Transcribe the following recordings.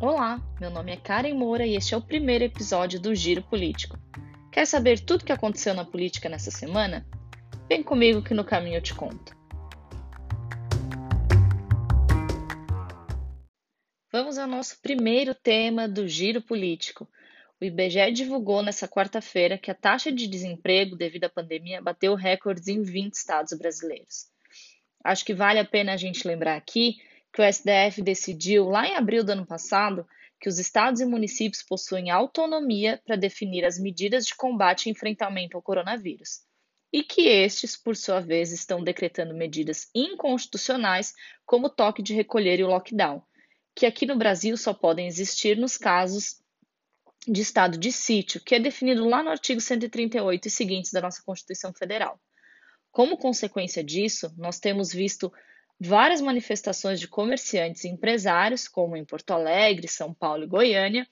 Olá, meu nome é Karen Moura e este é o primeiro episódio do Giro Político. Quer saber tudo o que aconteceu na política nessa semana? Vem comigo que no caminho eu te conto. Vamos ao nosso primeiro tema do Giro Político. O IBGE divulgou nesta quarta-feira que a taxa de desemprego devido à pandemia bateu recordes em 20 estados brasileiros. Acho que vale a pena a gente lembrar aqui que o STF decidiu lá em abril do ano passado que os estados e municípios possuem autonomia para definir as medidas de combate e enfrentamento ao coronavírus, e que estes, por sua vez, estão decretando medidas inconstitucionais, como o toque de recolher e o lockdown, que aqui no Brasil só podem existir nos casos de estado de sítio, que é definido lá no artigo 138 e seguintes da nossa Constituição Federal. Como consequência disso, nós temos visto várias manifestações de comerciantes e empresários, como em Porto Alegre, São Paulo e Goiânia,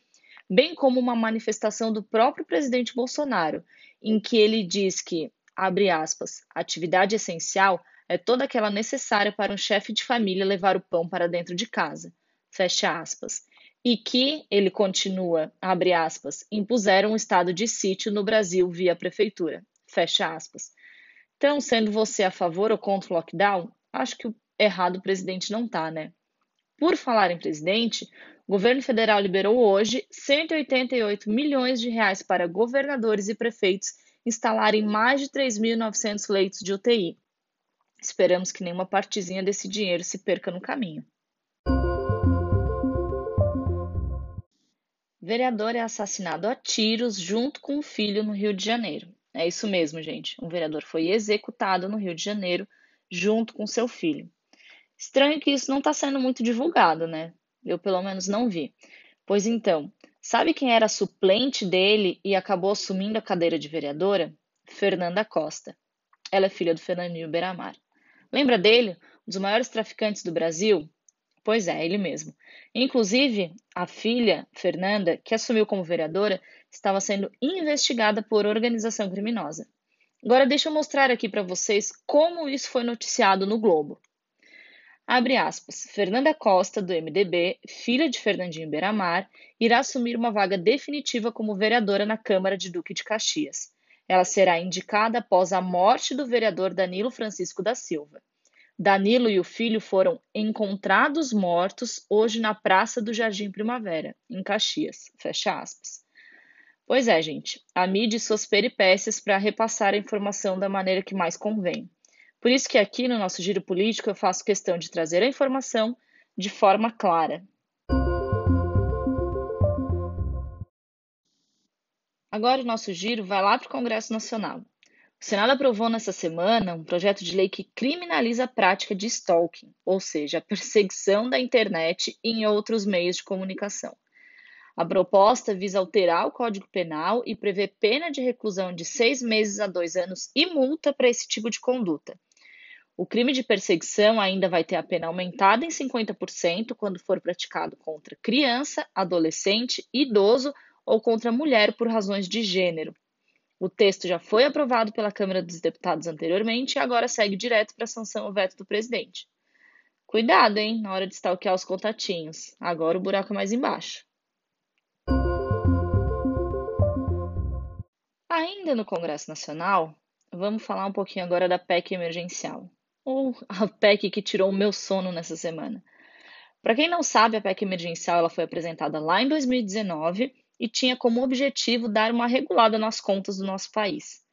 bem como uma manifestação do próprio presidente Bolsonaro, em que ele diz que, abre aspas, atividade essencial é toda aquela necessária para um chefe de família levar o pão para dentro de casa, fecha aspas, e que, ele continua, abre aspas, impuseram um estado de sítio no Brasil via prefeitura, fecha aspas. Então, sendo você a favor ou contra o lockdown, acho que o errado o presidente não está, né? Por falar em presidente, o governo federal liberou hoje 188 milhões de reais para governadores e prefeitos instalarem mais de 3.900 leitos de UTI. Esperamos que nenhuma partezinha desse dinheiro se perca no caminho. Vereador é assassinado a tiros junto com o filho no Rio de Janeiro. É isso mesmo, gente. Um vereador foi executado no Rio de Janeiro junto com seu filho. Estranho que isso não está sendo muito divulgado, né? Eu pelo menos não vi. Pois então, sabe quem era suplente dele e acabou assumindo a cadeira de vereadora? Fernanda Costa. Ela é filha do Fernandinho Beramar. Lembra dele? Um dos maiores traficantes do Brasil? Pois é, ele mesmo. Inclusive, a filha, Fernanda, que assumiu como vereadora, estava sendo investigada por organização criminosa. Agora deixa eu mostrar aqui para vocês como isso foi noticiado no Globo. Abre aspas. Fernanda Costa, do MDB, filha de Fernandinho Beiramar, irá assumir uma vaga definitiva como vereadora na Câmara de Duque de Caxias. Ela será indicada após a morte do vereador Danilo Francisco da Silva. Danilo e o filho foram encontrados mortos hoje na Praça do Jardim Primavera, em Caxias. Fecha aspas. Pois é, gente, a mídia e suas peripécias para repassar a informação da maneira que mais convém. Por isso que aqui no nosso giro político eu faço questão de trazer a informação de forma clara. Agora o nosso giro vai lá para o Congresso Nacional. O Senado aprovou nessa semana um projeto de lei que criminaliza a prática de stalking, ou seja, a perseguição da internet e em outros meios de comunicação. A proposta visa alterar o Código Penal e prevê pena de reclusão de seis meses a dois anos e multa para esse tipo de conduta. O crime de perseguição ainda vai ter a pena aumentada em 50% quando for praticado contra criança, adolescente, idoso ou contra mulher por razões de gênero. O texto já foi aprovado pela Câmara dos Deputados anteriormente e agora segue direto para a sanção ou veto do presidente. Cuidado, hein, na hora de stalkear os contatinhos. Agora o buraco é mais embaixo. Ainda no Congresso Nacional, vamos falar um pouquinho agora da PEC emergencial ou a PEC que tirou o meu sono nessa semana. Para quem não sabe, a PEC emergencial ela foi apresentada lá em 2019 e tinha como objetivo dar uma regulada nas contas do nosso país.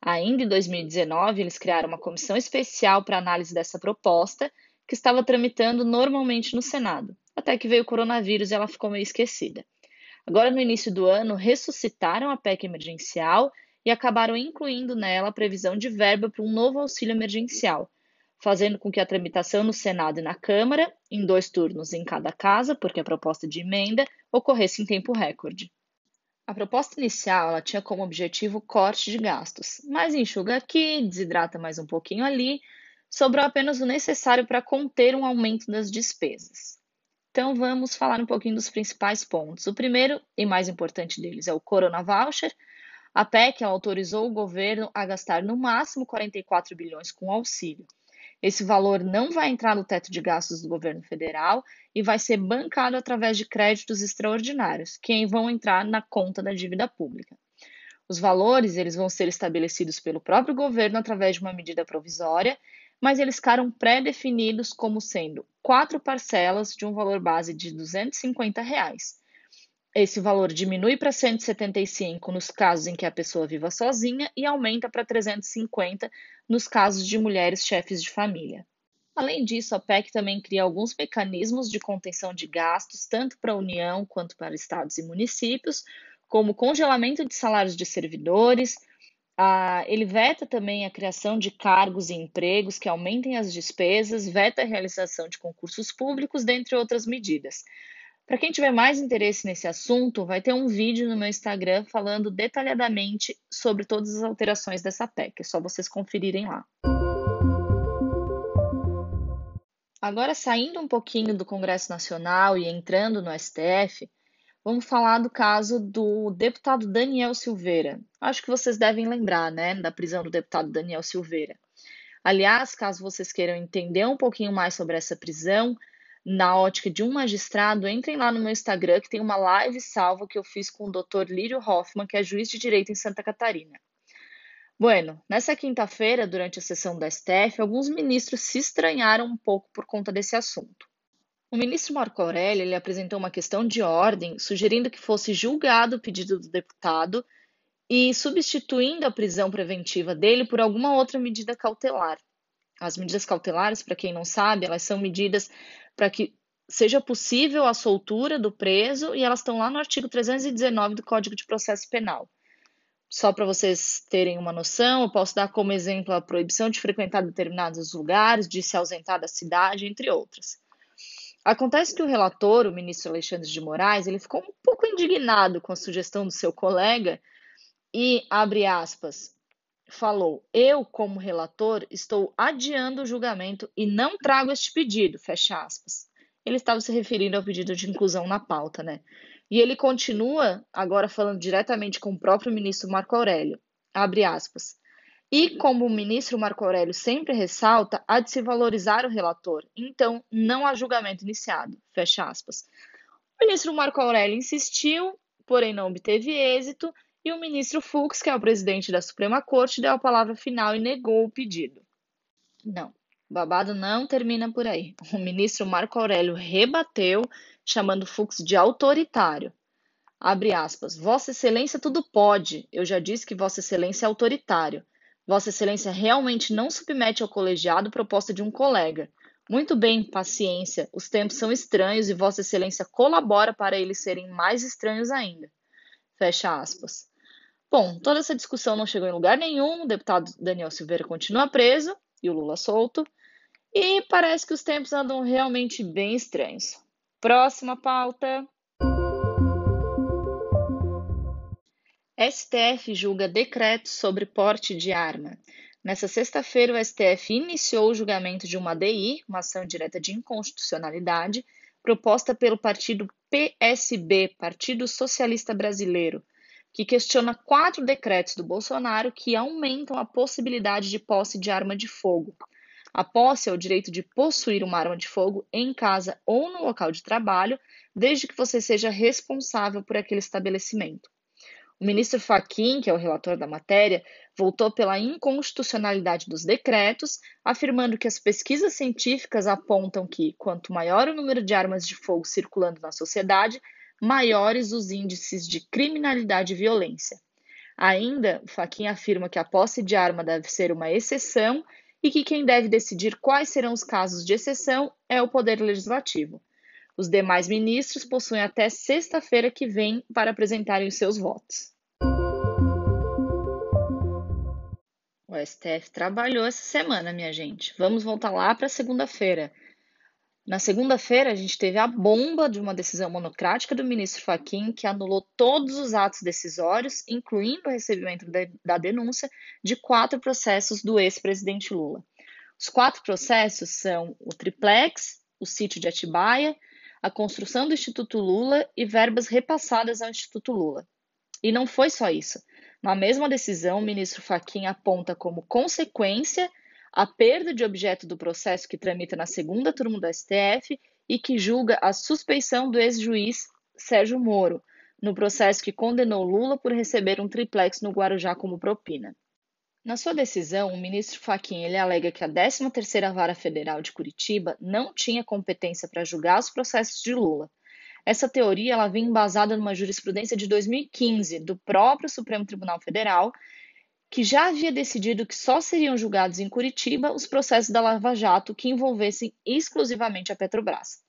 Ainda em 2019, eles criaram uma comissão especial para análise dessa proposta, que estava tramitando normalmente no Senado, até que veio o coronavírus e ela ficou meio esquecida. Agora, no início do ano, ressuscitaram a PEC emergencial e acabaram incluindo nela a previsão de verba para um novo auxílio emergencial, fazendo com que a tramitação no Senado e na Câmara, em dois turnos em cada casa, porque a proposta de emenda ocorresse em tempo recorde. A proposta inicial tinha como objetivo corte de gastos, mas enxuga aqui, desidrata mais um pouquinho ali, sobrou apenas o necessário para conter um aumento das despesas. Então vamos falar um pouquinho dos principais pontos. O primeiro e mais importante deles é o Corona Voucher. A PEC autorizou o governo a gastar no máximo 44 bilhões com auxílio. Esse valor não vai entrar no teto de gastos do governo federal e vai ser bancado através de créditos extraordinários, que vão entrar na conta da dívida pública. Os valores eles vão ser estabelecidos pelo próprio governo através de uma medida provisória, mas eles ficaram pré-definidos como sendo quatro parcelas de um valor base de 250 reais. Esse valor diminui para 175 nos casos em que a pessoa viva sozinha e aumenta para 350 nos casos de mulheres chefes de família. Além disso, a PEC também cria alguns mecanismos de contenção de gastos, tanto para a União quanto para estados e municípios, como congelamento de salários de servidores. Ele veta também a criação de cargos e empregos que aumentem as despesas, veta a realização de concursos públicos, dentre outras medidas. Para quem tiver mais interesse nesse assunto, vai ter um vídeo no meu Instagram falando detalhadamente sobre todas as alterações dessa PEC. É só vocês conferirem lá. Agora, saindo um pouquinho do Congresso Nacional e entrando no STF, vamos falar do caso do deputado Daniel Silveira. Acho que vocês devem lembrar, né, da prisão do deputado Daniel Silveira. Aliás, caso vocês queiram entender um pouquinho mais sobre essa prisão, na ótica de um magistrado, entrem lá no meu Instagram que tem uma live salva que eu fiz com o Dr. Lírio Hoffman, que é juiz de direito em Santa Catarina. Bueno, nessa quinta-feira, durante a sessão da STF, alguns ministros se estranharam um pouco por conta desse assunto. O ministro Marco Aurélio ele apresentou uma questão de ordem, sugerindo que fosse julgado o pedido do deputado e substituindo a prisão preventiva dele por alguma outra medida cautelar. As medidas cautelares, para quem não sabe, elas são medidas para que seja possível a soltura do preso e elas estão lá no artigo 319 do Código de Processo Penal. Só para vocês terem uma noção, eu posso dar como exemplo a proibição de frequentar determinados lugares, de se ausentar da cidade, entre outras. Acontece que o relator, o ministro Alexandre de Moraes, ele ficou um pouco indignado com a sugestão do seu colega e, abre aspas, falou: Eu, como relator, estou adiando o julgamento e não trago este pedido, fecha aspas. Ele estava se referindo ao pedido de inclusão na pauta, né? E ele continua agora falando diretamente com o próprio ministro Marco Aurélio, abre aspas. E como o ministro Marco Aurélio sempre ressalta, há de se valorizar o relator, então não há julgamento iniciado, fecha aspas. O ministro Marco Aurélio insistiu, porém não obteve êxito, e o ministro Fux, que é o presidente da Suprema Corte, deu a palavra final e negou o pedido. Não, o babado não termina por aí. O ministro Marco Aurélio rebateu, chamando Fux de autoritário. Abre aspas. Vossa Excelência tudo pode. Eu já disse que Vossa Excelência é autoritário. Vossa Excelência realmente não submete ao colegiado proposta de um colega. Muito bem, paciência. Os tempos são estranhos e Vossa Excelência colabora para eles serem mais estranhos ainda. Fecha aspas. Bom, toda essa discussão não chegou em lugar nenhum, o deputado Daniel Silveira continua preso e o Lula solto, e parece que os tempos andam realmente bem estranhos. Próxima pauta. STF julga decreto sobre porte de arma. Nessa sexta-feira, o STF iniciou o julgamento de uma ADI, uma ação direta de inconstitucionalidade, proposta pelo partido PSB, Partido Socialista Brasileiro, que questiona quatro decretos do Bolsonaro que aumentam a possibilidade de posse de arma de fogo. A posse é o direito de possuir uma arma de fogo em casa ou no local de trabalho, desde que você seja responsável por aquele estabelecimento. O ministro Fachin, que é o relator da matéria, voltou pela inconstitucionalidade dos decretos, afirmando que as pesquisas científicas apontam que, quanto maior o número de armas de fogo circulando na sociedade, maiores os índices de criminalidade e violência. Ainda, Fachin afirma que a posse de arma deve ser uma exceção e que quem deve decidir quais serão os casos de exceção é o Poder Legislativo. Os demais ministros possuem até sexta-feira que vem para apresentarem os seus votos. O STF trabalhou essa semana, minha gente. Vamos voltar lá para segunda-feira. Na segunda-feira, a gente teve a bomba de uma decisão monocrática do ministro Fachin que anulou todos os atos decisórios, incluindo o recebimento da denúncia de quatro processos do ex-presidente Lula. Os quatro processos são o triplex, o sítio de Atibaia, a construção do Instituto Lula e verbas repassadas ao Instituto Lula. E não foi só isso. Na mesma decisão, o ministro Fachin aponta como consequência a perda de objeto do processo que tramita na segunda turma do STF e que julga a suspeição do ex-juiz Sérgio Moro, no processo que condenou Lula por receber um triplex no Guarujá como propina. Na sua decisão, o ministro Fachin ele alega que a 13ª Vara Federal de Curitiba não tinha competência para julgar os processos de Lula. Essa teoria ela vem embasada numa jurisprudência de 2015 do próprio Supremo Tribunal Federal, que já havia decidido que só seriam julgados em Curitiba os processos da Lava Jato que envolvessem exclusivamente a Petrobras.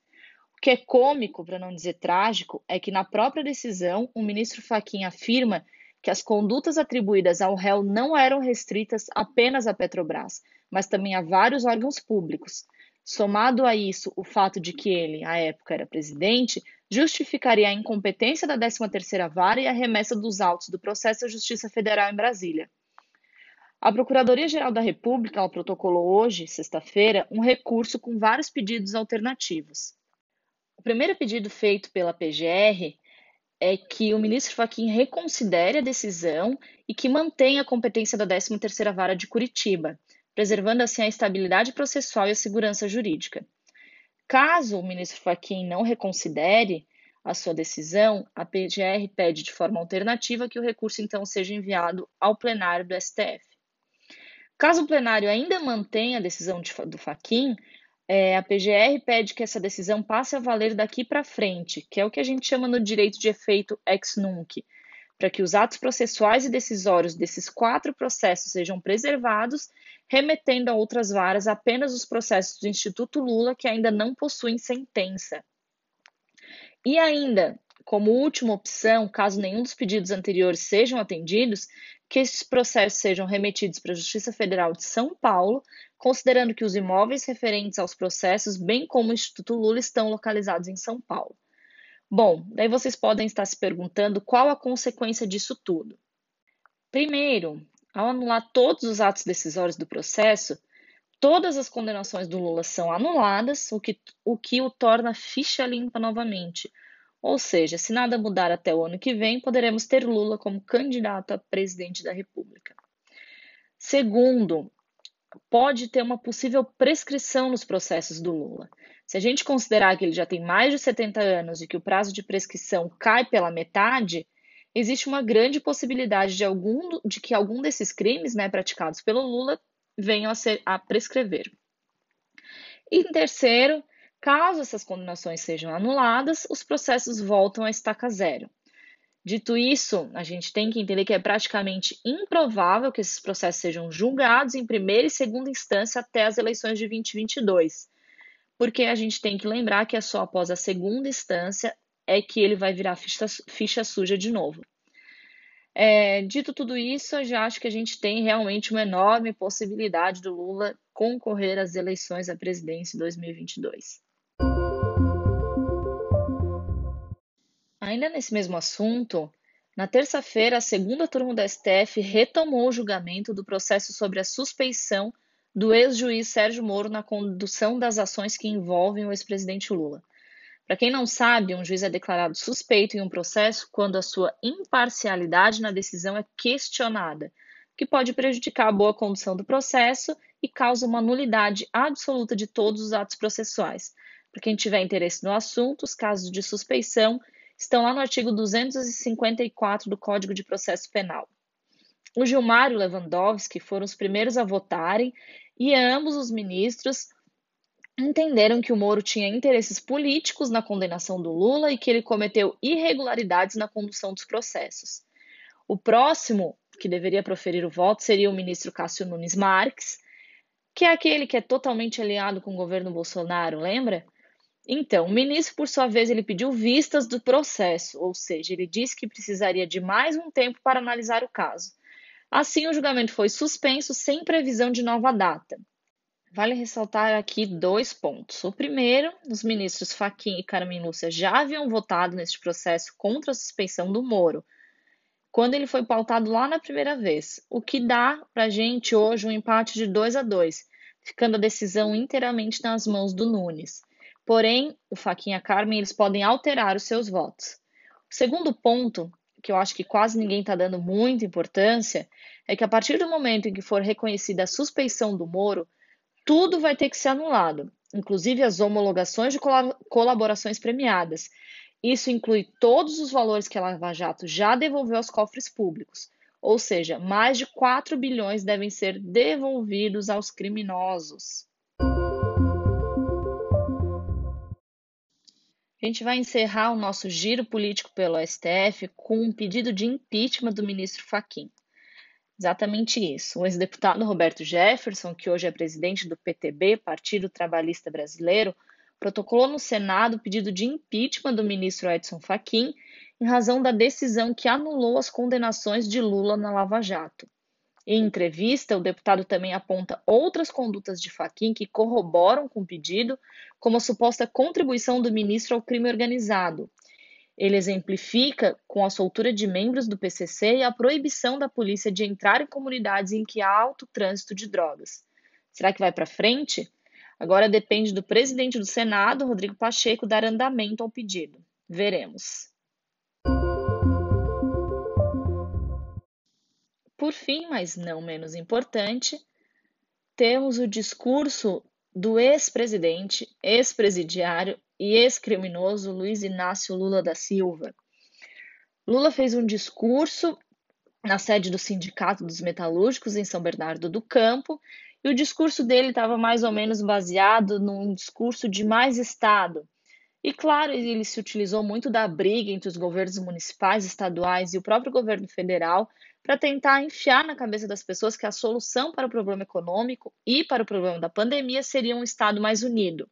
O que é cômico, para não dizer trágico, é que na própria decisão o ministro Fachin afirma que as condutas atribuídas ao réu não eram restritas apenas à Petrobras, mas também a vários órgãos públicos. Somado a isso, o fato de que ele, à época, era presidente, justificaria a incompetência da 13ª Vara e a remessa dos autos do processo à Justiça Federal em Brasília. A Procuradoria-Geral da República protocolou hoje, sexta-feira, um recurso com vários pedidos alternativos. O primeiro pedido feito pela PGR é que o ministro Fachin reconsidere a decisão e que mantenha a competência da 13ª Vara de Curitiba, preservando assim a estabilidade processual e a segurança jurídica. Caso o ministro Fachin não reconsidere a sua decisão, a PGR pede de forma alternativa que o recurso então seja enviado ao plenário do STF. Caso o plenário ainda mantenha a decisão de, do Fachin, é, a PGR pede que essa decisão passe a valer daqui para frente, que é o que a gente chama no direito de efeito ex nunc, para que os atos processuais e decisórios desses quatro processos sejam preservados, remetendo a outras varas apenas os processos do Instituto Lula que ainda não possuem sentença. E ainda, como última opção, caso nenhum dos pedidos anteriores sejam atendidos, que esses processos sejam remetidos para a Justiça Federal de São Paulo, considerando que os imóveis referentes aos processos, bem como o Instituto Lula, estão localizados em São Paulo. Bom, daí vocês podem estar se perguntando qual a consequência disso tudo. Primeiro, ao anular todos os atos decisórios do processo, todas as condenações do Lula são anuladas, o que o, que o torna ficha limpa novamente, ou seja, se nada mudar até o ano que vem, poderemos ter Lula como candidato a presidente da República. Segundo, pode ter uma possível prescrição nos processos do Lula. Se a gente considerar que ele já tem mais de 70 anos e que o prazo de prescrição cai pela metade, existe uma grande possibilidade de, algum, de que algum desses crimes né, praticados pelo Lula venham a, ser, a prescrever. E terceiro, Caso essas condenações sejam anuladas, os processos voltam a estaca zero. Dito isso, a gente tem que entender que é praticamente improvável que esses processos sejam julgados em primeira e segunda instância até as eleições de 2022, porque a gente tem que lembrar que é só após a segunda instância é que ele vai virar ficha, ficha suja de novo. É, dito tudo isso, eu já acho que a gente tem realmente uma enorme possibilidade do Lula concorrer às eleições à presidência em 2022. Ainda nesse mesmo assunto, na terça-feira, a segunda turma do STF retomou o julgamento do processo sobre a suspeição do ex-juiz Sérgio Moro na condução das ações que envolvem o ex-presidente Lula. Para quem não sabe, um juiz é declarado suspeito em um processo quando a sua imparcialidade na decisão é questionada, que pode prejudicar a boa condução do processo e causa uma nulidade absoluta de todos os atos processuais. Para quem tiver interesse no assunto, os casos de suspeição estão lá no artigo 254 do Código de Processo Penal. O Gilmar e o Lewandowski foram os primeiros a votarem e ambos os ministros entenderam que o Moro tinha interesses políticos na condenação do Lula e que ele cometeu irregularidades na condução dos processos. O próximo que deveria proferir o voto seria o ministro Cássio Nunes Marques, que é aquele que é totalmente aliado com o governo Bolsonaro, lembra? Então, o ministro, por sua vez, ele pediu vistas do processo, ou seja, ele disse que precisaria de mais um tempo para analisar o caso. Assim, o julgamento foi suspenso sem previsão de nova data. Vale ressaltar aqui dois pontos. O primeiro, os ministros Faquim e Carmen Lúcia já haviam votado neste processo contra a suspensão do Moro, quando ele foi pautado lá na primeira vez, o que dá para a gente hoje um empate de 2 a 2, ficando a decisão inteiramente nas mãos do Nunes. Porém, o Faquinha Carmen eles podem alterar os seus votos. O segundo ponto, que eu acho que quase ninguém está dando muita importância, é que a partir do momento em que for reconhecida a suspeição do Moro, tudo vai ter que ser anulado, inclusive as homologações de colaborações premiadas. Isso inclui todos os valores que a Lava Jato já devolveu aos cofres públicos, ou seja, mais de 4 bilhões devem ser devolvidos aos criminosos. A gente vai encerrar o nosso giro político pelo STF com um pedido de impeachment do ministro Faquim. Exatamente isso. O ex-deputado Roberto Jefferson, que hoje é presidente do PTB, Partido Trabalhista Brasileiro, protocolou no Senado o pedido de impeachment do ministro Edson Fachin em razão da decisão que anulou as condenações de Lula na Lava Jato. Em entrevista, o deputado também aponta outras condutas de Faquim que corroboram com o pedido, como a suposta contribuição do ministro ao crime organizado. Ele exemplifica com a soltura de membros do PCC e a proibição da polícia de entrar em comunidades em que há alto trânsito de drogas. Será que vai para frente? Agora depende do presidente do Senado, Rodrigo Pacheco, dar andamento ao pedido. Veremos. Por fim, mas não menos importante, temos o discurso do ex-presidente, ex-presidiário e ex-criminoso Luiz Inácio Lula da Silva. Lula fez um discurso na sede do Sindicato dos Metalúrgicos em São Bernardo do Campo, e o discurso dele estava mais ou menos baseado num discurso de mais Estado, e claro, ele se utilizou muito da briga entre os governos municipais, estaduais e o próprio governo federal para tentar enfiar na cabeça das pessoas que a solução para o problema econômico e para o problema da pandemia seria um Estado mais unido.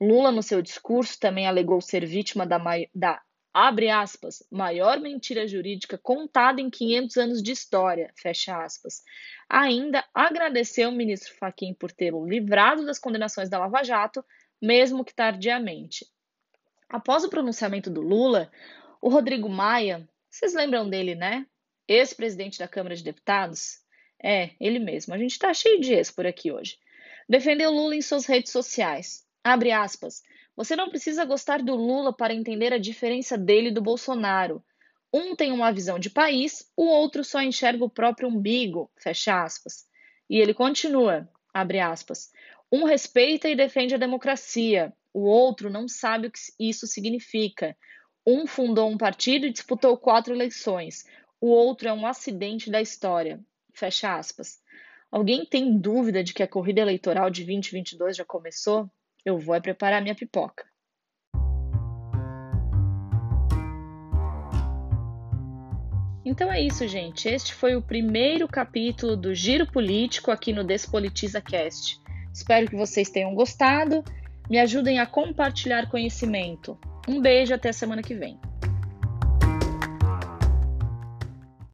Lula, no seu discurso, também alegou ser vítima da, da abre aspas, maior mentira jurídica contada em 500 anos de história, fecha aspas. Ainda agradeceu o ministro Fachin por tê-lo livrado das condenações da Lava Jato, mesmo que tardiamente. Após o pronunciamento do Lula, o Rodrigo Maia, vocês lembram dele, né? Ex-presidente da Câmara de Deputados? É, ele mesmo. A gente está cheio de ex por aqui hoje. Defendeu Lula em suas redes sociais. Abre aspas. Você não precisa gostar do Lula para entender a diferença dele do Bolsonaro. Um tem uma visão de país, o outro só enxerga o próprio umbigo. Fecha aspas. E ele continua, abre aspas. Um respeita e defende a democracia, o outro não sabe o que isso significa. Um fundou um partido e disputou quatro eleições, o outro é um acidente da história. Fecha aspas. Alguém tem dúvida de que a corrida eleitoral de 2022 já começou? Eu vou é preparar minha pipoca. Então é isso, gente. Este foi o primeiro capítulo do Giro Político aqui no Despolitiza Cast. Espero que vocês tenham gostado. Me ajudem a compartilhar conhecimento. Um beijo até a semana que vem.